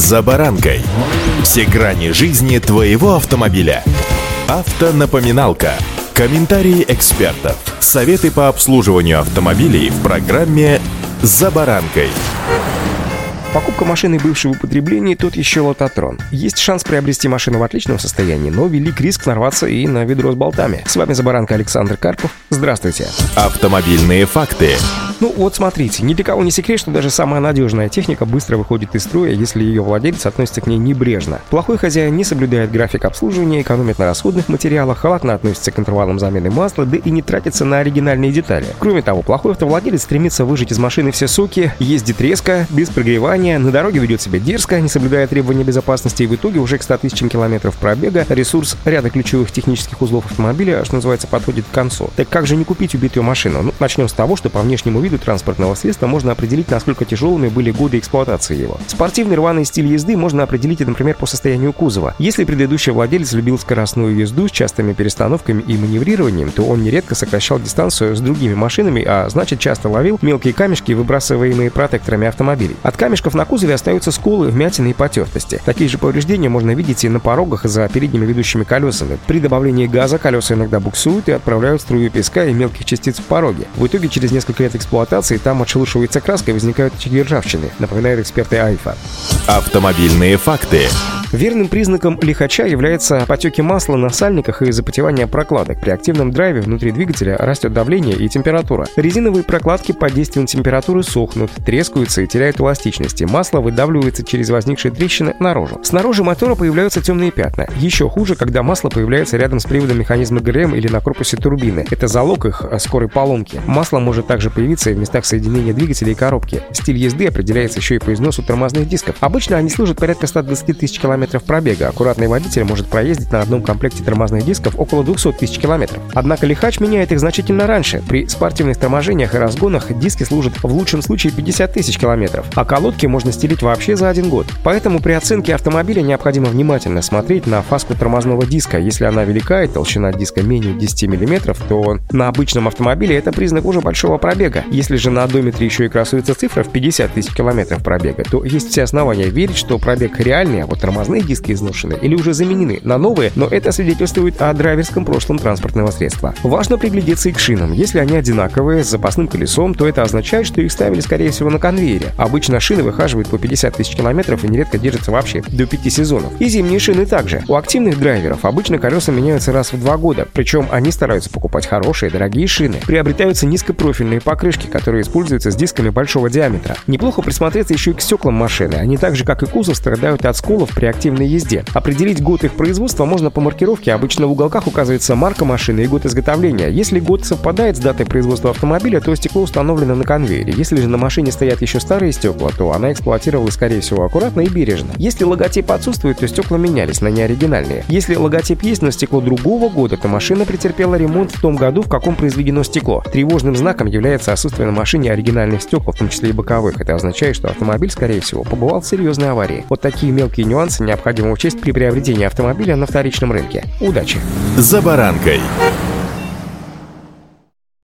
«За баранкой». Все грани жизни твоего автомобиля. Автонапоминалка. Комментарии экспертов. Советы по обслуживанию автомобилей в программе «За баранкой». Покупка машины бывшего употребления – тот еще лототрон. Есть шанс приобрести машину в отличном состоянии, но велик риск нарваться и на ведро с болтами. С вами Забаранка Александр Карпов. Здравствуйте. Автомобильные факты. Ну вот смотрите, ни для кого не секрет, что даже самая надежная техника быстро выходит из строя, если ее владелец относится к ней небрежно. Плохой хозяин не соблюдает график обслуживания, экономит на расходных материалах, халатно относится к интервалам замены масла, да и не тратится на оригинальные детали. Кроме того, плохой автовладелец стремится выжать из машины все соки, ездит резко, без прогревания, на дороге ведет себя дерзко, не соблюдая требования безопасности и в итоге уже к 100 тысячам километров пробега ресурс ряда ключевых технических узлов автомобиля, что называется, подходит к концу. Так как же не купить убитую машину? Ну, начнем с того, что по внешнему виду виду транспортного средства можно определить, насколько тяжелыми были годы эксплуатации его. Спортивный рваный стиль езды можно определить, например, по состоянию кузова. Если предыдущий владелец любил скоростную езду с частыми перестановками и маневрированием, то он нередко сокращал дистанцию с другими машинами, а значит часто ловил мелкие камешки, выбрасываемые протекторами автомобилей. От камешков на кузове остаются сколы, вмятины и потертости. Такие же повреждения можно видеть и на порогах за передними ведущими колесами. При добавлении газа колеса иногда буксуют и отправляют струю песка и мелких частиц в пороге. В итоге через несколько лет эксплуатации эксплуатации там отшелушивается краска и возникают очаги ржавчины, напоминают эксперты Альфа. Автомобильные факты. Верным признаком лихача является потеки масла на сальниках и запотевание прокладок. При активном драйве внутри двигателя растет давление и температура. Резиновые прокладки под действием температуры сохнут, трескаются и теряют эластичности. Масло выдавливается через возникшие трещины наружу. Снаружи мотора появляются темные пятна. Еще хуже, когда масло появляется рядом с приводом механизма ГРМ или на корпусе турбины. Это залог их скорой поломки. Масло может также появиться и в местах соединения двигателя и коробки. Стиль езды определяется еще и по износу тормозных дисков. Обычно они служат порядка 120 тысяч км километров пробега. Аккуратный водитель может проездить на одном комплекте тормозных дисков около 200 тысяч километров. Однако лихач меняет их значительно раньше. При спортивных торможениях и разгонах диски служат в лучшем случае 50 тысяч километров, а колодки можно стелить вообще за один год. Поэтому при оценке автомобиля необходимо внимательно смотреть на фаску тормозного диска. Если она велика и толщина диска менее 10 мм, то на обычном автомобиле это признак уже большого пробега. Если же на одометре еще и красуется цифра в 50 тысяч километров пробега, то есть все основания верить, что пробег реальный, а вот тормозные диски изношены или уже заменены на новые, но это свидетельствует о драйверском прошлом транспортного средства. Важно приглядеться и к шинам. Если они одинаковые, с запасным колесом, то это означает, что их ставили, скорее всего, на конвейере. Обычно шины выхаживают по 50 тысяч километров и нередко держатся вообще до 5 сезонов. И зимние шины также. У активных драйверов обычно колеса меняются раз в два года, причем они стараются покупать хорошие, дорогие шины. Приобретаются низкопрофильные покрышки, которые используются с дисками большого диаметра. Неплохо присмотреться еще и к стеклам машины. Они так же, как и кузов, страдают от сколов при активной езде. Определить год их производства можно по маркировке. Обычно в уголках указывается марка машины и год изготовления. Если год совпадает с датой производства автомобиля, то стекло установлено на конвейере. Если же на машине стоят еще старые стекла, то она эксплуатировалась, скорее всего, аккуратно и бережно. Если логотип отсутствует, то стекла менялись на неоригинальные. Если логотип есть, но стекло другого года, то машина претерпела ремонт в том году, в каком произведено стекло. Тревожным знаком является отсутствие на машине оригинальных стекол, в том числе и боковых. Это означает, что автомобиль, скорее всего, побывал в серьезной аварии. Вот такие мелкие нюансы необходимо учесть при приобретении автомобиля на вторичном рынке. Удачи! За баранкой.